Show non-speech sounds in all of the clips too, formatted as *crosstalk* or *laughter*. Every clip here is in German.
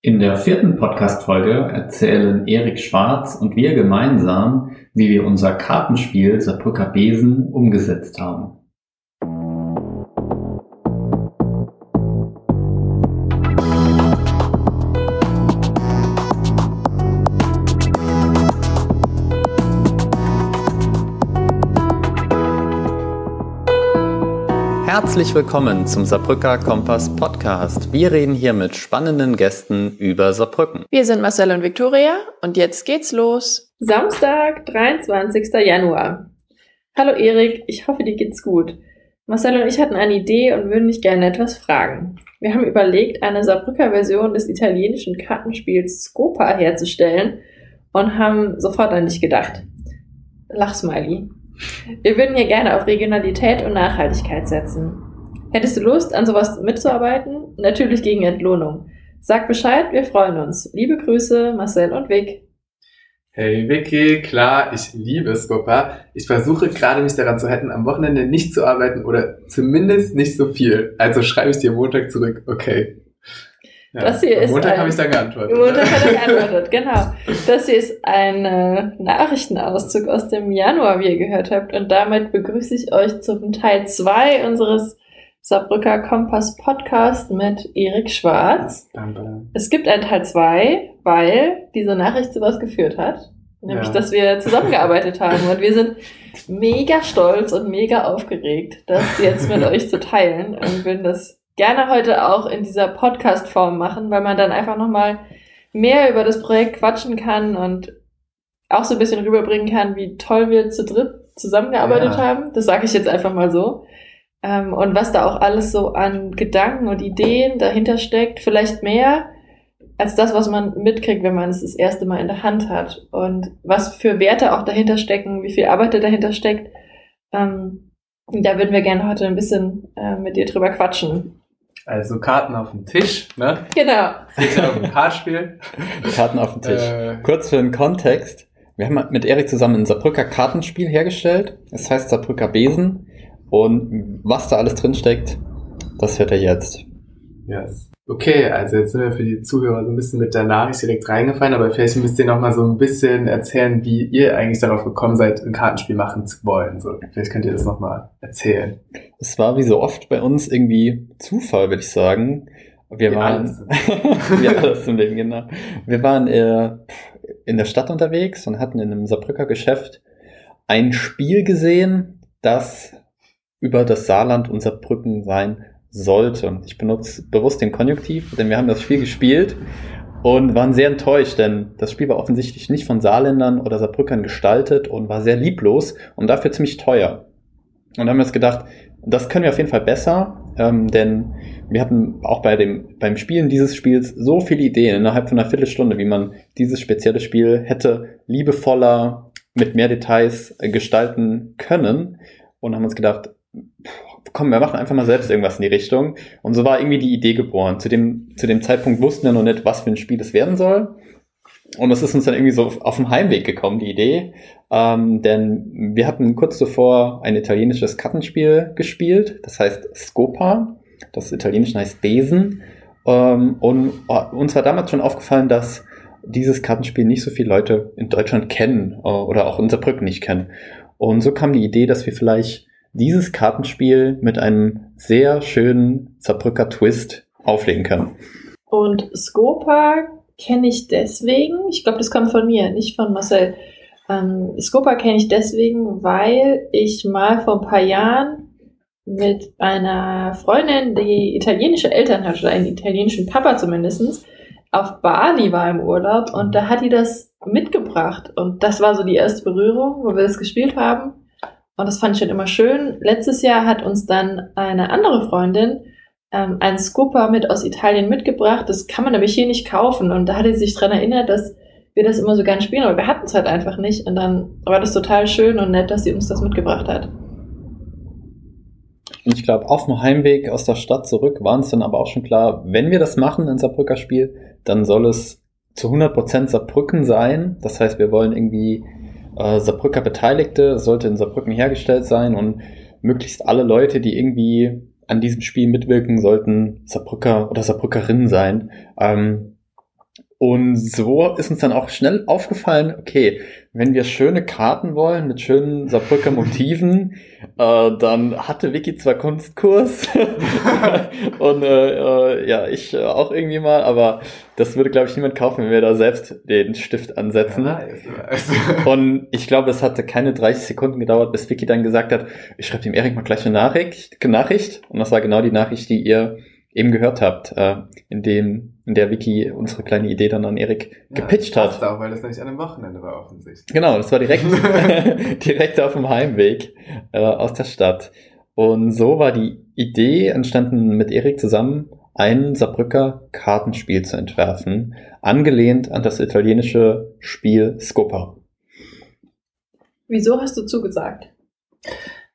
In der vierten Podcast-Folge erzählen Erik Schwarz und wir gemeinsam, wie wir unser Kartenspiel Saarbrücker Besen umgesetzt haben. Herzlich willkommen zum Saarbrücker Kompass Podcast. Wir reden hier mit spannenden Gästen über Saarbrücken. Wir sind Marcel und Viktoria und jetzt geht's los. Samstag, 23. Januar. Hallo Erik, ich hoffe, dir geht's gut. Marcel und ich hatten eine Idee und würden dich gerne etwas fragen. Wir haben überlegt, eine Saarbrücker Version des italienischen Kartenspiels Scopa herzustellen und haben sofort an dich gedacht. Lachsmiley. Wir würden hier gerne auf Regionalität und Nachhaltigkeit setzen. Hättest du Lust, an sowas mitzuarbeiten? Natürlich gegen Entlohnung. Sag Bescheid, wir freuen uns. Liebe Grüße, Marcel und Vic. Hey Vicky, klar, ich liebe Scopa. Ich versuche gerade mich daran zu halten, am Wochenende nicht zu arbeiten oder zumindest nicht so viel. Also schreibe ich dir Montag zurück, okay. Ja, das hier ist Montag habe ich dann geantwortet. Montag hat er geantwortet, *laughs* genau. Das hier ist ein äh, Nachrichtenauszug aus dem Januar, wie ihr gehört habt. Und damit begrüße ich euch zum Teil 2 unseres Saarbrücker Kompass Podcast mit Erik Schwarz. Es gibt einen Teil 2, weil diese Nachricht zu was geführt hat. Nämlich, ja. dass wir zusammengearbeitet *laughs* haben. Und wir sind mega stolz und mega aufgeregt, das jetzt mit euch zu teilen. Und würden das gerne heute auch in dieser Podcast-Form machen, weil man dann einfach nochmal mehr über das Projekt quatschen kann und auch so ein bisschen rüberbringen kann, wie toll wir zu dritt zusammengearbeitet ja. haben. Das sage ich jetzt einfach mal so. Ähm, und was da auch alles so an Gedanken und Ideen dahinter steckt, vielleicht mehr als das, was man mitkriegt, wenn man es das erste Mal in der Hand hat. Und was für Werte auch dahinter stecken, wie viel Arbeit dahinter steckt. Ähm, da würden wir gerne heute ein bisschen äh, mit dir drüber quatschen. Also Karten auf dem Tisch, ne? Genau. Geht auf dem Kartspiel. Karten auf dem Tisch. Äh, Kurz für den Kontext. Wir haben mit Erik zusammen ein Saarbrücker Kartenspiel hergestellt. Es das heißt Saarbrücker Besen. Und was da alles drinsteckt, das hört er jetzt. Yes. Okay, also jetzt sind wir für die Zuhörer so ein bisschen mit der Nachricht direkt reingefallen, aber vielleicht müsst ihr noch mal so ein bisschen erzählen, wie ihr eigentlich darauf gekommen seid, ein Kartenspiel machen zu wollen. So, vielleicht könnt ihr das noch mal erzählen. Es war wie so oft bei uns irgendwie Zufall, würde ich sagen. Wir wie waren, *laughs* wie alles im Leben, genau. Wir waren äh, in der Stadt unterwegs und hatten in einem Saarbrücker Geschäft ein Spiel gesehen, das über das Saarland unser Brücken sein sollte. Ich benutze bewusst den Konjunktiv, denn wir haben das Spiel gespielt und waren sehr enttäuscht, denn das Spiel war offensichtlich nicht von Saarländern oder Saarbrückern gestaltet und war sehr lieblos und dafür ziemlich teuer. Und haben uns gedacht, das können wir auf jeden Fall besser, ähm, denn wir hatten auch bei dem, beim Spielen dieses Spiels so viele Ideen innerhalb von einer Viertelstunde, wie man dieses spezielle Spiel hätte liebevoller, mit mehr Details gestalten können und haben uns gedacht, komm, wir machen einfach mal selbst irgendwas in die Richtung. Und so war irgendwie die Idee geboren. Zu dem, zu dem Zeitpunkt wussten wir noch nicht, was für ein Spiel es werden soll. Und es ist uns dann irgendwie so auf dem Heimweg gekommen, die Idee. Ähm, denn wir hatten kurz zuvor ein italienisches Kartenspiel gespielt, das heißt Scopa. Das Italienische heißt Besen. Ähm, und oh, uns war damals schon aufgefallen, dass dieses Kartenspiel nicht so viele Leute in Deutschland kennen äh, oder auch in Saarbrücken nicht kennen. Und so kam die Idee, dass wir vielleicht dieses Kartenspiel mit einem sehr schönen Saarbrücker Twist auflegen können. Und Scopa kenne ich deswegen, ich glaube, das kommt von mir, nicht von Marcel. Ähm, Scopa kenne ich deswegen, weil ich mal vor ein paar Jahren mit einer Freundin, die italienische Eltern hat, oder einen italienischen Papa zumindest, auf Bali war im Urlaub und da hat die das mitgebracht. Und das war so die erste Berührung, wo wir das gespielt haben. Und das fand ich schon immer schön. Letztes Jahr hat uns dann eine andere Freundin ähm, einen Scooper mit aus Italien mitgebracht. Das kann man nämlich hier nicht kaufen. Und da hat sie sich dran erinnert, dass wir das immer so gern spielen, aber wir hatten es halt einfach nicht. Und dann war das total schön und nett, dass sie uns das mitgebracht hat. Ich glaube, auf dem Heimweg aus der Stadt zurück war uns dann aber auch schon klar, wenn wir das machen, ein Saarbrücker Spiel, dann soll es zu 100% Saarbrücken sein. Das heißt, wir wollen irgendwie äh, Saarbrücker Beteiligte, sollte in Saarbrücken hergestellt sein und möglichst alle Leute, die irgendwie an diesem Spiel mitwirken, sollten Saarbrücker oder Saarbrückerinnen sein. Ähm, Und so ist uns dann auch schnell aufgefallen, okay, wenn wir schöne Karten wollen mit schönen Saarbrücker Motiven, äh, dann hatte Vicky zwar Kunstkurs *laughs* und äh, äh, ja, ich äh, auch irgendwie mal, aber das würde, glaube ich, niemand kaufen, wenn wir da selbst den Stift ansetzen. Ja, also. und ich glaube, es hatte keine 30 Sekunden gedauert, bis Vicky dann gesagt hat, ich schreibe dem Erik mal gleich eine Nachricht, Nachricht. Und das war genau die Nachricht, die ihr eben gehört habt, äh, in dem, in der Wiki unsere kleine Idee dann an Erik ja, gepitcht hat. auch, weil das nämlich an einem Wochenende war offensichtlich. Genau, das war direkt, *laughs* *laughs* direkt auf dem Heimweg äh, aus der Stadt. Und so war die Idee entstanden, mit Erik zusammen ein Saarbrücker Kartenspiel zu entwerfen, angelehnt an das italienische Spiel Scopa. Wieso hast du zugesagt?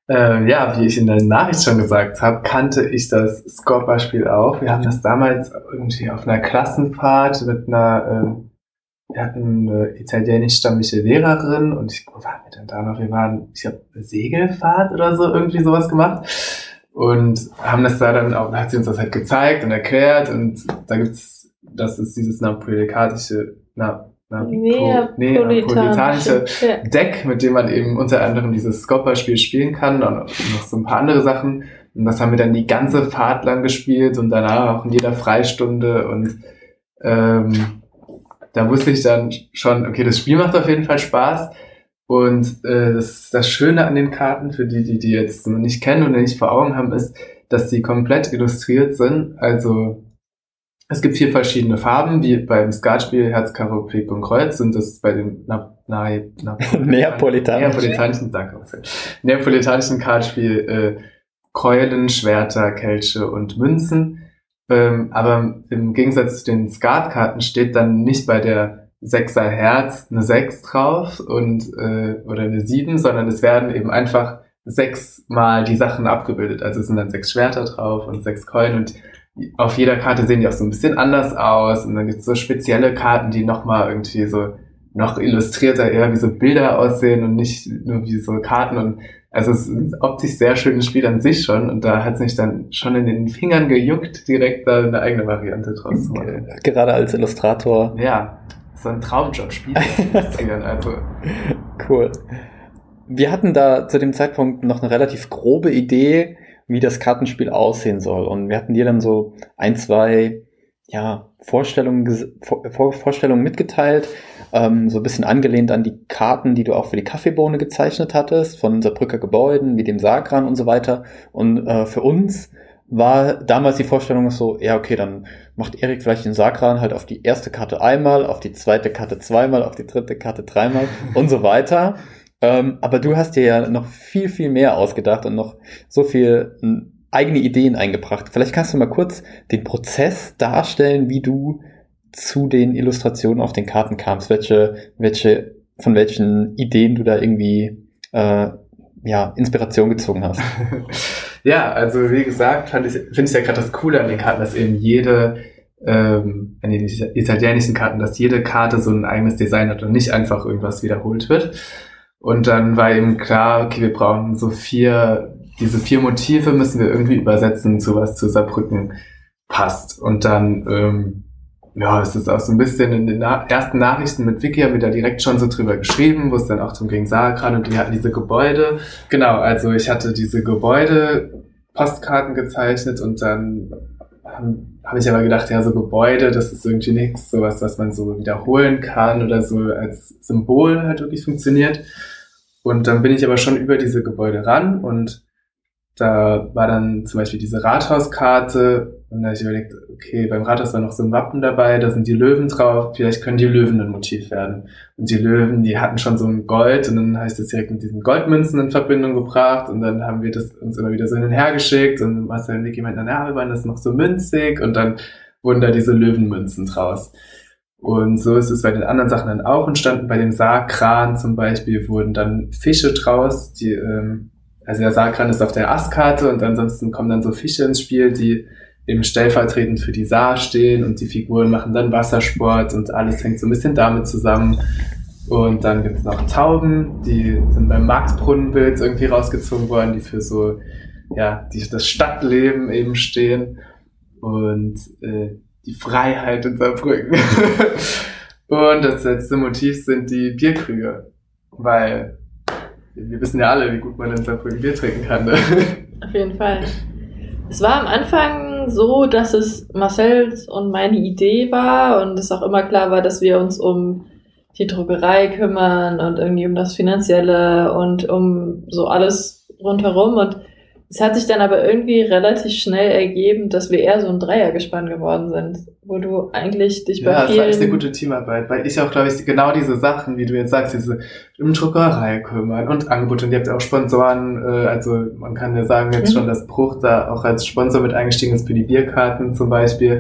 Äh, ja, wie ich in der Nachricht schon gesagt habe, kannte ich das Scorpa-Spiel auch. Wir haben das damals irgendwie auf einer Klassenfahrt mit einer, ähm, wir hatten eine italienischstämmige Lehrerin und ich, wo waren wir denn da noch? Wir waren, ich habe Segelfahrt oder so, irgendwie sowas gemacht. Und haben das da dann auch, hat sie uns das halt gezeigt und erklärt und da gibt's, das ist dieses napolitanische, na, neapolitanische ja. Deck, mit dem man eben unter anderem dieses Scopper-Spiel spielen kann und noch so ein paar andere Sachen. Und das haben wir dann die ganze Fahrt lang gespielt und danach auch in jeder Freistunde und ähm, da wusste ich dann schon, okay, das Spiel macht auf jeden Fall Spaß. Und äh, das, das Schöne an den Karten, für die, die die jetzt noch nicht kennen oder nicht vor Augen haben, ist, dass sie komplett illustriert sind. Also es gibt vier verschiedene Farben, wie beim Skatspiel Herz, Karo, Pik und Kreuz sind das bei den na, na, na, *laughs* Neapolitanischen. Neapolitanischen, danke. Neapolitanischen Kartspiel äh, Keulen, Schwerter, Kelche und Münzen. Ähm, aber im Gegensatz zu den Skatkarten steht dann nicht bei der Sechser Herz eine Sechs drauf und äh, oder eine Sieben, sondern es werden eben einfach sechsmal die Sachen abgebildet. Also es sind dann sechs Schwerter drauf und sechs Keulen und auf jeder Karte sehen die auch so ein bisschen anders aus und dann gibt es so spezielle Karten, die nochmal irgendwie so noch illustrierter eher wie so Bilder aussehen und nicht nur wie so Karten und also es ist ein optisch sehr schönes Spiel an sich schon und da hat es mich dann schon in den Fingern gejuckt, direkt da eine eigene Variante draus zu machen. Gerade als Illustrator. Ja, so ein Traumjob, Spiele zu illustrieren, also. *laughs* Cool. Wir hatten da zu dem Zeitpunkt noch eine relativ grobe Idee, wie das Kartenspiel aussehen soll. Und wir hatten dir dann so ein, zwei ja, Vorstellungen, Vorstellungen mitgeteilt, ähm, so ein bisschen angelehnt an die Karten, die du auch für die Kaffeebohne gezeichnet hattest, von Saarbrücker Gebäuden, wie dem Sagran und so weiter. Und äh, für uns war damals die Vorstellung so, ja, okay, dann macht Erik vielleicht den Sagran halt auf die erste Karte einmal, auf die zweite Karte zweimal, auf die dritte Karte dreimal und so weiter. Ähm, aber du hast dir ja noch viel, viel mehr ausgedacht und noch so viel hm, eigene Ideen eingebracht. Vielleicht kannst du mal kurz den Prozess darstellen, wie du zu den Illustrationen auf den Karten kamst, welche, welche, von welchen Ideen du da irgendwie äh, ja, Inspiration gezogen hast. *laughs* ja, also wie gesagt, finde ich ja gerade das Coole an den Karten, dass eben jede ähm, an den italienischen Karten, dass jede Karte so ein eigenes Design hat und nicht einfach irgendwas wiederholt wird. Und dann war eben klar, okay, wir brauchen so vier, diese vier Motive müssen wir irgendwie übersetzen zu was zu Saarbrücken passt. Und dann, ähm, ja, es ist auch so ein bisschen in den Na ersten Nachrichten mit Wiki haben wir da direkt schon so drüber geschrieben, wo es dann auch zum ging Saarkran und die hatten diese Gebäude. Genau, also ich hatte diese Gebäude Postkarten gezeichnet und dann habe hab ich aber gedacht, ja, so Gebäude, das ist irgendwie nichts, sowas, was man so wiederholen kann oder so als Symbol halt wirklich funktioniert. Und dann bin ich aber schon über diese Gebäude ran und da war dann zum Beispiel diese Rathauskarte und da habe ich überlegt, okay, beim Rathaus war noch so ein Wappen dabei, da sind die Löwen drauf, vielleicht können die Löwen ein Motiv werden. Und die Löwen, die hatten schon so ein Gold und dann habe ich das direkt mit diesen Goldmünzen in Verbindung gebracht und dann haben wir das uns immer wieder so hin und her geschickt und Marcel und Niki meinten, na, wir waren das noch so münzig und dann wurden da diese Löwenmünzen draus. Und so ist es bei den anderen Sachen dann auch entstanden. Bei dem Saarkran zum Beispiel wurden dann Fische draus, die, ähm, also der Saarkran ist auf der Astkarte und ansonsten kommen dann so Fische ins Spiel, die eben stellvertretend für die Saar stehen und die Figuren machen dann Wassersport und alles hängt so ein bisschen damit zusammen. Und dann gibt's noch Tauben, die sind beim Marktbrunnenbild irgendwie rausgezogen worden, die für so, ja, die das Stadtleben eben stehen. Und äh, die Freiheit in Saarbrücken. *laughs* und das letzte Motiv sind die Bierkrüge. Weil wir wissen ja alle, wie gut man in Saarbrücken Bier trinken kann. Ne? Auf jeden Fall. Es war am Anfang so, dass es Marcells und meine Idee war und es auch immer klar war, dass wir uns um die Druckerei kümmern und irgendwie um das Finanzielle und um so alles rundherum. Und es hat sich dann aber irgendwie relativ schnell ergeben, dass wir eher so ein Dreiergespann geworden sind, wo du eigentlich dich bei ja, vielen... Ja, das war echt eine gute Teamarbeit, weil ich auch, glaube ich, genau diese Sachen, wie du jetzt sagst, diese um Druckerei kümmern und Angebote und ihr habt auch Sponsoren, äh, also man kann ja sagen jetzt mhm. schon, dass Bruch da auch als Sponsor mit eingestiegen ist für die Bierkarten zum Beispiel.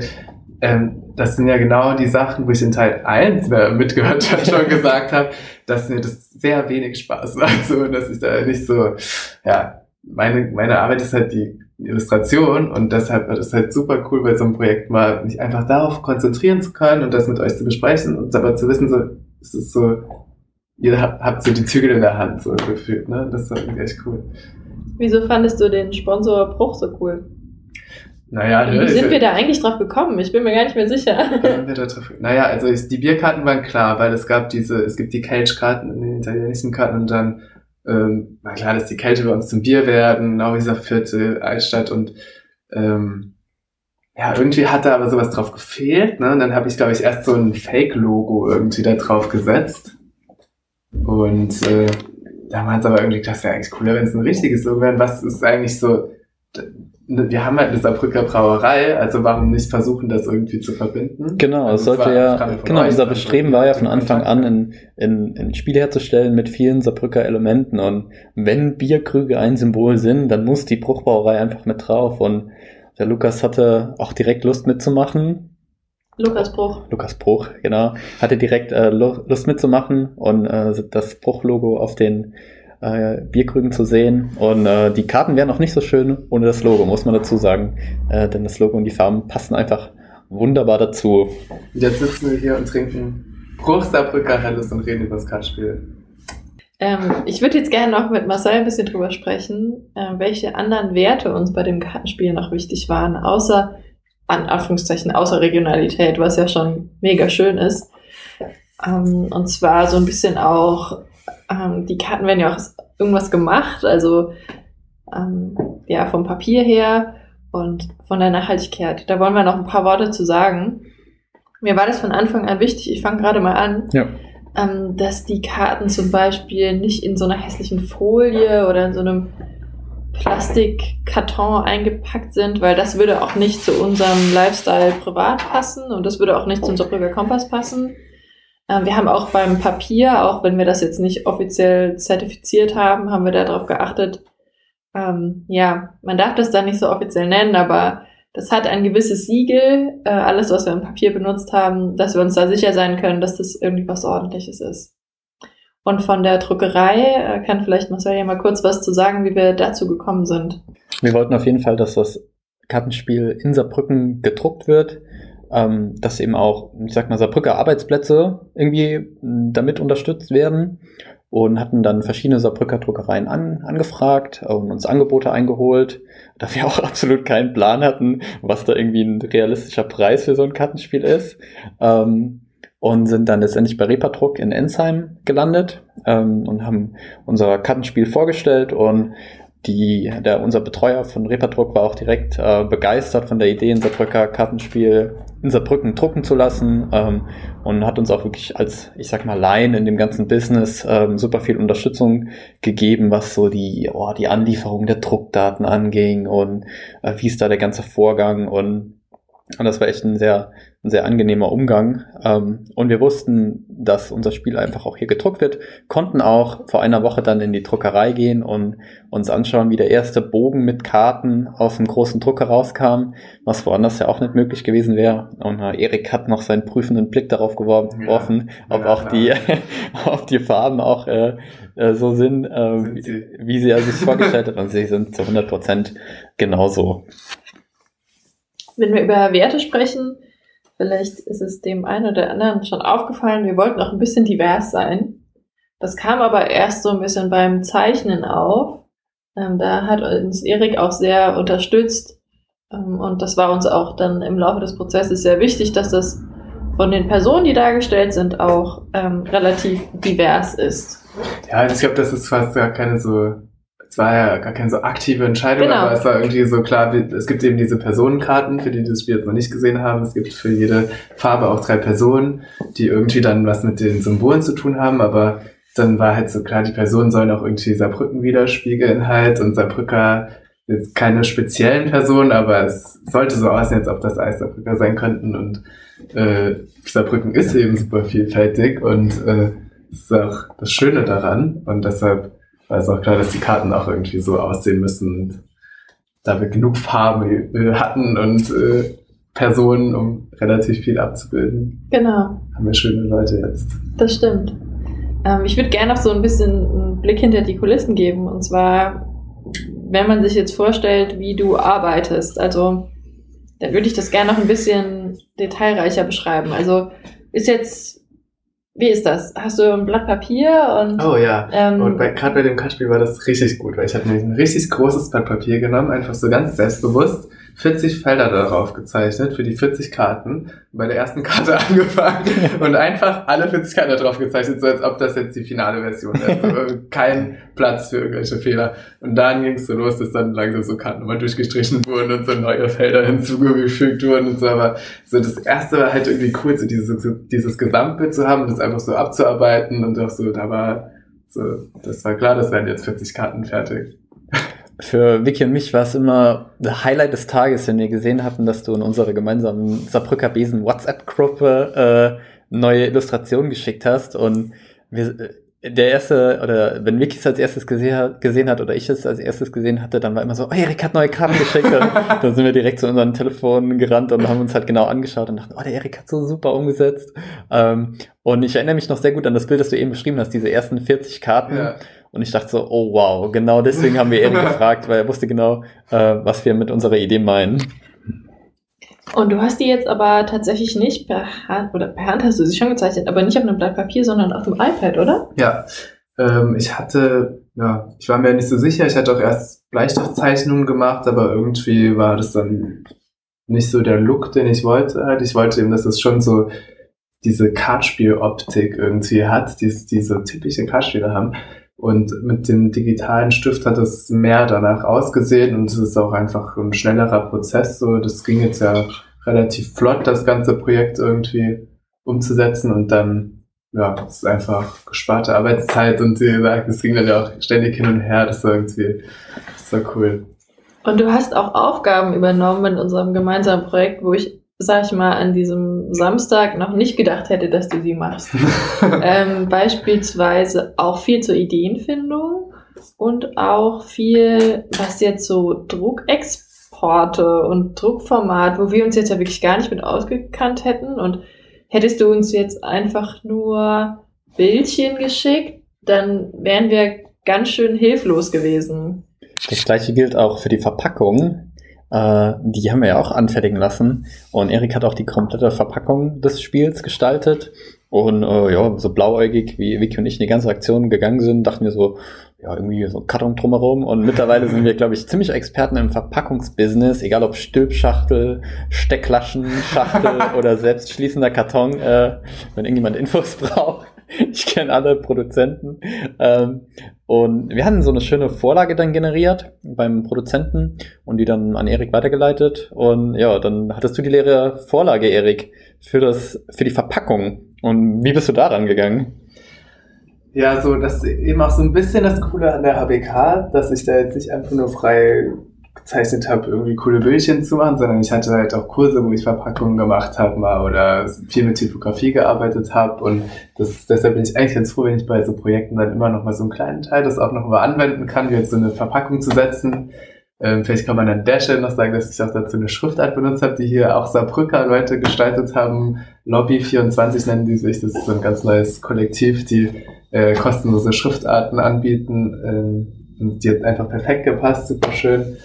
Ähm, das sind ja genau die Sachen, wo ich in Teil 1 äh, mitgehört habe, schon gesagt habe, dass mir das sehr wenig Spaß macht, so, dass ich da nicht so, ja, meine, meine Arbeit ist halt die Illustration und deshalb war das halt super cool, bei so einem Projekt mal mich einfach darauf konzentrieren zu können und das mit euch zu besprechen und aber zu wissen, so, es ist so, ihr habt, so die Zügel in der Hand, so gefühlt, ne? Das war irgendwie echt cool. Wieso fandest du den Sponsor Bruch so cool? Naja, Wie sind wir da eigentlich drauf gekommen? Ich bin mir gar nicht mehr sicher. Sind wir da drauf, naja, also die Bierkarten waren klar, weil es gab diese, es gibt die Cage-Karten in den italienischen Karten und dann ähm, na klar, dass die Kälte bei uns zum Bier werden, Nauwieser Viertel, Altstadt und ähm, ja, irgendwie hat da aber sowas drauf gefehlt. Ne? Und dann habe ich, glaube ich, erst so ein Fake-Logo irgendwie da drauf gesetzt. Und äh, da meint es aber irgendwie, das wäre eigentlich cooler, wenn es ein richtiges Logo wäre. Was ist eigentlich so wir haben halt eine Saarbrücker Brauerei, also warum nicht versuchen, das irgendwie zu verbinden? Genau, also es sollte ja, genau, unser Bestreben war ja von Anfang an, in, in, in Spiel herzustellen mit vielen Saarbrücker Elementen und wenn Bierkrüge ein Symbol sind, dann muss die Bruchbrauerei einfach mit drauf und der Lukas hatte auch direkt Lust mitzumachen. Lukas Bruch. Lukas Bruch, genau. Hatte direkt äh, Lust mitzumachen und äh, das Bruchlogo auf den äh, Bierkrügen zu sehen. Und äh, die Karten wären auch nicht so schön ohne das Logo, muss man dazu sagen. Äh, denn das Logo und die Farben passen einfach wunderbar dazu. Jetzt sitzen wir hier und trinken Bruchsaarbrücker Helles und reden über das Kartenspiel. Ähm, ich würde jetzt gerne noch mit Marcel ein bisschen drüber sprechen, äh, welche anderen Werte uns bei dem Kartenspiel noch wichtig waren, außer, an Anführungszeichen, außer Regionalität, was ja schon mega schön ist. Ähm, und zwar so ein bisschen auch ähm, die Karten werden ja auch aus irgendwas gemacht, also ähm, ja, vom Papier her und von der Nachhaltigkeit. Da wollen wir noch ein paar Worte zu sagen. Mir war das von Anfang an wichtig, ich fange gerade mal an, ja. ähm, dass die Karten zum Beispiel nicht in so einer hässlichen Folie oder in so einem Plastikkarton eingepackt sind, weil das würde auch nicht zu unserem Lifestyle privat passen und das würde auch nicht zu unserem Brügger Kompass passen. Ähm, wir haben auch beim Papier, auch wenn wir das jetzt nicht offiziell zertifiziert haben, haben wir darauf geachtet. Ähm, ja, man darf das da nicht so offiziell nennen, aber das hat ein gewisses Siegel, äh, alles, was wir im Papier benutzt haben, dass wir uns da sicher sein können, dass das irgendwie was Ordentliches ist. Und von der Druckerei äh, kann vielleicht Marcel ja mal kurz was zu sagen, wie wir dazu gekommen sind. Wir wollten auf jeden Fall, dass das Kartenspiel in Saarbrücken gedruckt wird ähm, dass eben auch, ich sag mal, Saarbrücker Arbeitsplätze irgendwie damit unterstützt werden und hatten dann verschiedene Saarbrücker Druckereien an, angefragt und uns Angebote eingeholt, *laughs* da wir auch absolut keinen Plan hatten, was da irgendwie ein realistischer Preis für so ein Kartenspiel ist. Ähm, und sind dann letztendlich bei Repadruck in Ensheim gelandet ähm, und haben unser Kartenspiel vorgestellt und die, der, unser Betreuer von Repadruck war auch direkt äh, begeistert von der Idee, in Saarbrücker Kartenspiel in Saarbrücken drucken zu lassen ähm, und hat uns auch wirklich als, ich sag mal, Laien in dem ganzen Business ähm, super viel Unterstützung gegeben, was so die, oh, die Anlieferung der Druckdaten anging und äh, wie ist da der ganze Vorgang und und das war echt ein sehr, ein sehr angenehmer Umgang. Ähm, und wir wussten, dass unser Spiel einfach auch hier gedruckt wird, konnten auch vor einer Woche dann in die Druckerei gehen und uns anschauen, wie der erste Bogen mit Karten aus dem großen Drucker rauskam, was woanders ja auch nicht möglich gewesen wäre. Und äh, Erik hat noch seinen prüfenden Blick darauf geworfen, ja, ob ja, auch die, *laughs* ob die Farben auch äh, äh, so sind, äh, sind wie, wie sie sich vorgestellt hat. Und sie sind zu 100 Prozent genauso. Wenn wir über Werte sprechen, vielleicht ist es dem einen oder anderen schon aufgefallen, wir wollten auch ein bisschen divers sein. Das kam aber erst so ein bisschen beim Zeichnen auf. Ähm, da hat uns Erik auch sehr unterstützt, Ähm, und das war uns auch dann im Laufe des Prozesses sehr wichtig, dass das von den Personen, die dargestellt sind, auch ähm, relativ divers ist. Ja, ich glaube, das ist fast gar keine so, es war ja gar keine so aktive Entscheidung, Genau. aber es war irgendwie so klar, wie- es gibt eben diese Personenkarten, für die, die das Spiel jetzt noch nicht gesehen haben. Es gibt für jede Farbe auch drei Personen, die irgendwie dann was mit den Symbolen zu tun haben, aber dann war halt so klar, die Personen sollen auch irgendwie Saarbrücken widerspiegeln halt und Saarbrücker jetzt keine speziellen Personen, aber es sollte so aussehen, als ob das alles Saarbrücker sein könnten und äh, Saarbrücken ist eben super vielfältig und äh, das ist auch das Schöne daran und deshalb war es auch klar, dass die Karten auch irgendwie so aussehen müssen da wir genug Farben äh, hatten und äh, Personen, um relativ viel abzubilden, Genau, haben wir schöne Leute jetzt. das stimmt. Ähm, ich würde gerne noch so ein bisschen einen Blick hinter die Kulissen geben. Und zwar, wenn man sich jetzt vorstellt, wie du arbeitest. Also, dann würde ich das gerne noch ein bisschen detailreicher beschreiben. Also, ist jetzt, wie ist das? Hast du ein Blatt Papier und Oh ja. ähm, Und bei, gerade bei dem Kartenspiel war das richtig gut, weil ich habe nämlich ein richtig großes Blatt Papier genommen, einfach so ganz selbstbewusst 40 Felder darauf gezeichnet für die 40 Karten. Bei der ersten Karte *laughs* angefangen und einfach alle 40 Karten darauf gezeichnet, so als ob das jetzt die finale Version wäre. Also kein Platz für irgendwelche Fehler. Und dann ging es so los, dass dann langsam so Karten nochmal durchgestrichen wurden und so neue Felder *laughs* hinzugefügt wurden und so. Aber so das erste war halt irgendwie cool, so dieses, dieses Gesamtbild zu haben das einfach so abzuarbeiten und auch so, da war so, das war klar, das werden jetzt 40 Karten fertig. Für Vicky und mich war es immer der Highlight des Tages, wenn wir gesehen hatten, dass du in unserer gemeinsamen Saarbrücker Besen WhatsApp-Gruppe äh, neue Illustrationen geschickt hast. Und wir, äh, der erste, oder wenn Vicky es als erstes gesehen hat, gesehen hat oder ich es als erstes gesehen hatte, dann war immer so, oh, Erik hat neue Karten geschickt. *laughs* Dann sind wir direkt zu unseren Telefonen gerannt und haben uns halt genau angeschaut und dachten, oh, der Erik hat so super umgesetzt. Ähm, und ich erinnere mich noch sehr gut an das Bild, das du eben beschrieben hast, diese ersten 40 Karten. Ja. Und ich dachte so, oh wow, genau deswegen haben wir Erik *laughs* gefragt, weil er wusste genau, äh, was wir mit unserer Idee meinen. Und du hast die jetzt aber tatsächlich nicht per Hand, oder per Hand hast du sie schon gezeichnet, aber nicht auf einem Blatt Papier, sondern auf dem iPad, oder? Ja, ähm, ich hatte, ja, ich war mir nicht so sicher. Ich hatte auch erst Bleistiftzeichnungen gemacht, aber irgendwie war das dann nicht so der Look, den ich wollte. Halt. Ich wollte eben, dass es schon so diese Kartspiel-Optik irgendwie hat, die diese typische Kartspiele haben. Und mit dem digitalen Stift hat es mehr danach ausgesehen und es ist auch einfach ein schnellerer Prozess. So, das ging jetzt ja relativ flott, das ganze Projekt irgendwie umzusetzen und dann ja, es ist einfach gesparte Arbeitszeit und wie gesagt, es ging dann ja auch ständig hin und her. Das war irgendwie, das war cool. Und du hast auch Aufgaben übernommen in unserem gemeinsamen Projekt, wo ich, sag ich mal, an diesem Samstag noch nicht gedacht hätte, dass du sie machst. *laughs* ähm, beispielsweise auch viel zur Ideenfindung und auch viel, was jetzt so Druckexporte und Druckformat, wo wir uns jetzt ja wirklich gar nicht mit ausgekannt hätten. Und hättest du uns jetzt einfach nur Bildchen geschickt, dann wären wir ganz schön hilflos gewesen. Das gleiche gilt auch für die Verpackung. Äh, die haben wir ja auch anfertigen lassen. Und Erik hat auch die komplette Verpackung des Spiels gestaltet. Und äh, ja, so blauäugig wie Vicky und ich in die ganze Aktion gegangen sind, dachten wir so, ja, irgendwie so ein Karton drumherum. Und mittlerweile sind wir, glaube ich, ziemlich Experten im Verpackungsbusiness, egal ob Stülpschachtel, Steckflaschenschachtel *laughs* oder selbstschließender Karton, äh, wenn irgendjemand Infos braucht. *laughs* Ich kenne alle Produzenten. Ähm, und wir hatten so eine schöne Vorlage dann generiert beim Produzenten und die dann an Erik weitergeleitet. Und ja, dann hattest du die leere Vorlage, Erik, für das, für die Verpackung. Und wie bist du daran gegangen? Ja, so, das ist eben auch so ein bisschen das Coole an der HBK, dass ich da jetzt nicht einfach nur frei gezeichnet habe, irgendwie coole Bildchen zu machen, sondern ich hatte halt auch Kurse, wo ich Verpackungen gemacht habe mal oder viel mit Typografie gearbeitet habe und das, deshalb bin ich eigentlich ganz froh, wenn ich bei so Projekten dann immer noch mal so einen kleinen Teil das auch noch mal anwenden kann, wie jetzt so eine Verpackung zu setzen. Ähm, vielleicht kann man an der Stelle noch sagen, dass ich auch dazu eine Schriftart benutzt habe, die hier auch Saarbrücker Leute gestaltet haben. Lobby 24 nennen die sich. Das ist so ein ganz neues Kollektiv, die äh, kostenlose Schriftarten anbieten. Ähm, und die hat einfach perfekt gepasst, super schön.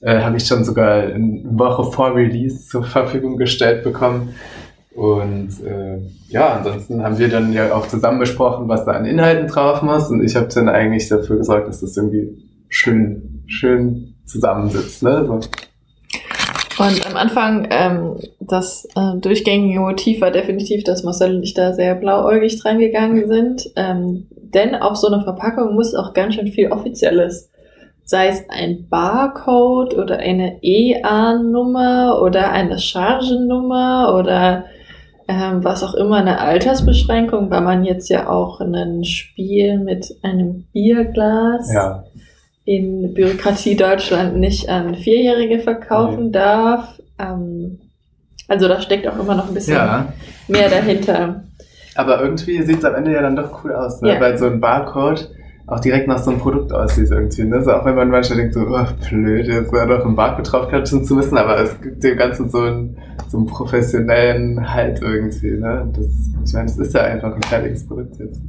Äh, habe ich schon sogar eine Woche vor Release zur Verfügung gestellt bekommen. Und äh, ja, ansonsten haben wir dann ja auch zusammen besprochen, was da an Inhalten drauf muss. Und ich habe dann eigentlich dafür gesorgt, dass das irgendwie schön, schön zusammensitzt. Ne? So. Und am Anfang, ähm, das äh, durchgängige Motiv war definitiv, dass Marcel und ich da sehr blauäugig dran gegangen sind. Ähm, denn auf so einer Verpackung muss auch ganz schön viel Offizielles. Sei es ein Barcode oder eine EA-Nummer oder eine Chargennummer oder ähm, was auch immer, eine Altersbeschränkung, weil man jetzt ja auch ein Spiel mit einem Bierglas Ja. in Bürokratie Deutschland nicht an Vierjährige verkaufen Nee. darf. Ähm, also da steckt auch immer noch ein bisschen Ja. mehr dahinter. Aber irgendwie sieht es am Ende ja dann doch cool aus, ne? Ja. weil so ein Barcode auch direkt nach so einem Produkt aussieht irgendwie. Ne? So, auch wenn man manchmal denkt, so, oh, blöd, jetzt da noch ein Barcode draufklatschen zu müssen, aber es gibt dem Ganzen so einen, so einen professionellen Halt irgendwie. Ne? Das, ich meine, es ist ja einfach ein fertiges Produkt jetzt.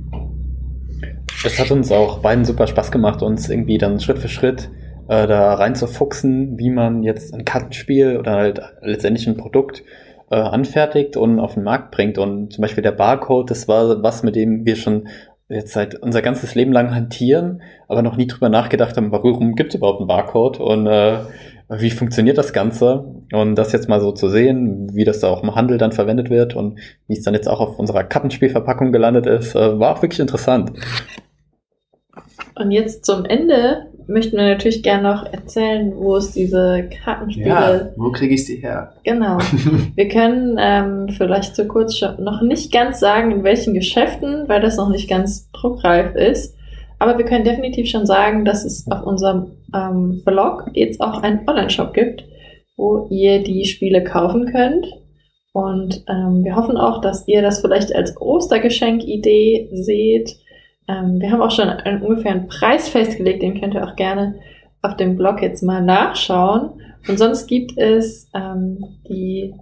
Es hat uns auch beiden super Spaß gemacht, uns irgendwie dann Schritt für Schritt äh, da reinzufuchsen, wie man jetzt ein Kartenspiel oder halt letztendlich ein Produkt äh, anfertigt und auf den Markt bringt. Und zum Beispiel der Barcode, das war was, mit dem wir schon jetzt seit unser ganzes Leben lang hantieren, aber noch nie drüber nachgedacht haben, warum gibt es überhaupt einen Barcode und äh, wie funktioniert das Ganze? Und das jetzt mal so zu sehen, wie das da auch im Handel dann verwendet wird und wie es dann jetzt auch auf unserer Kartenspielverpackung gelandet ist, äh, war auch wirklich interessant. Und jetzt zum Ende möchten wir natürlich gerne noch erzählen, wo es diese Kartenspiele Ja, wo kriege ich sie her? Genau. *laughs* Wir können ähm, vielleicht so kurz noch nicht ganz sagen, in welchen Geschäften, weil das noch nicht ganz druckreif ist. Aber wir können definitiv schon sagen, dass es auf unserem ähm, Blog jetzt auch einen Online-Shop gibt, wo ihr die Spiele kaufen könnt. Und ähm, wir hoffen auch, dass ihr das vielleicht als Ostergeschenk-Idee seht. Ähm, wir haben auch schon einen, ungefähr einen Preis festgelegt, den könnt ihr auch gerne auf dem Blog jetzt mal nachschauen. Und sonst gibt es ähm, die,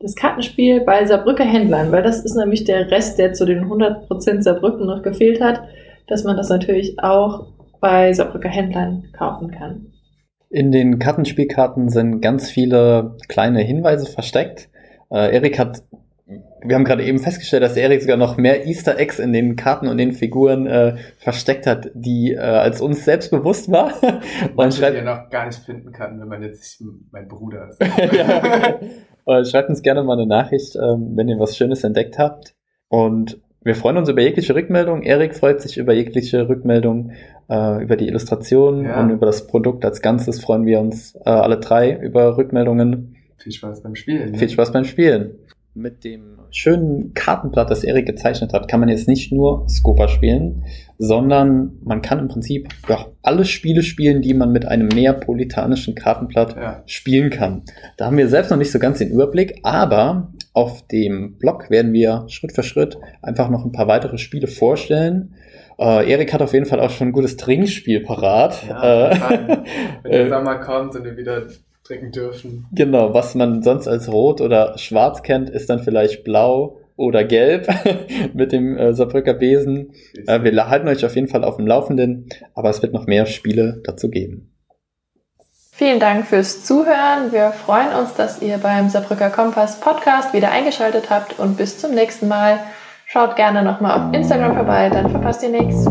das Kartenspiel bei Saarbrücker Händlern, weil das ist nämlich der Rest, der zu den 100% Saarbrücken noch gefehlt hat, dass man das natürlich auch bei Saarbrücker Händlern kaufen kann. In den Kartenspielkarten sind ganz viele kleine Hinweise versteckt. Äh, Erik hat, wir haben gerade eben festgestellt, dass Erik sogar noch mehr Easter Eggs in den Karten und den Figuren äh, versteckt hat, die äh, als uns selbst bewusst war. *laughs* Und schreibt, ja noch gar nicht finden kann, wenn man jetzt nicht mein Bruder ist. *laughs* ja. Schreibt uns gerne mal eine Nachricht, ähm, wenn ihr was Schönes entdeckt habt. Und wir freuen uns über jegliche Rückmeldung. Erik freut sich über jegliche Rückmeldung, äh, über die Illustration Ja. und über das Produkt als Ganzes freuen wir uns äh, alle drei über Rückmeldungen. Viel Spaß beim Spielen. ne? Viel Spaß beim Spielen. Mit dem schönen Kartenblatt, das Erik gezeichnet hat, kann man jetzt nicht nur Scopa spielen, sondern man kann im Prinzip ja, alle Spiele spielen, die man mit einem neapolitanischen Kartenblatt Ja. spielen kann. Da haben wir selbst noch nicht so ganz den Überblick, aber auf dem Blog werden wir Schritt für Schritt einfach noch ein paar weitere Spiele vorstellen. Äh, Erik hat auf jeden Fall auch schon ein gutes Trinkspiel parat. Ja, äh. *laughs* Wenn der Sommer kommt und wir wieder trinken dürfen. Genau, was man sonst als rot oder schwarz kennt, ist dann vielleicht blau oder gelb *laughs* mit dem äh, Saarbrücker Besen. Äh, wir halten euch auf jeden Fall auf dem Laufenden, aber es wird noch mehr Spiele dazu geben. Vielen Dank fürs Zuhören. Wir freuen uns, dass ihr beim Saarbrücker Kompass Podcast wieder eingeschaltet habt und bis zum nächsten Mal. Schaut gerne nochmal auf Instagram vorbei, dann verpasst ihr nichts.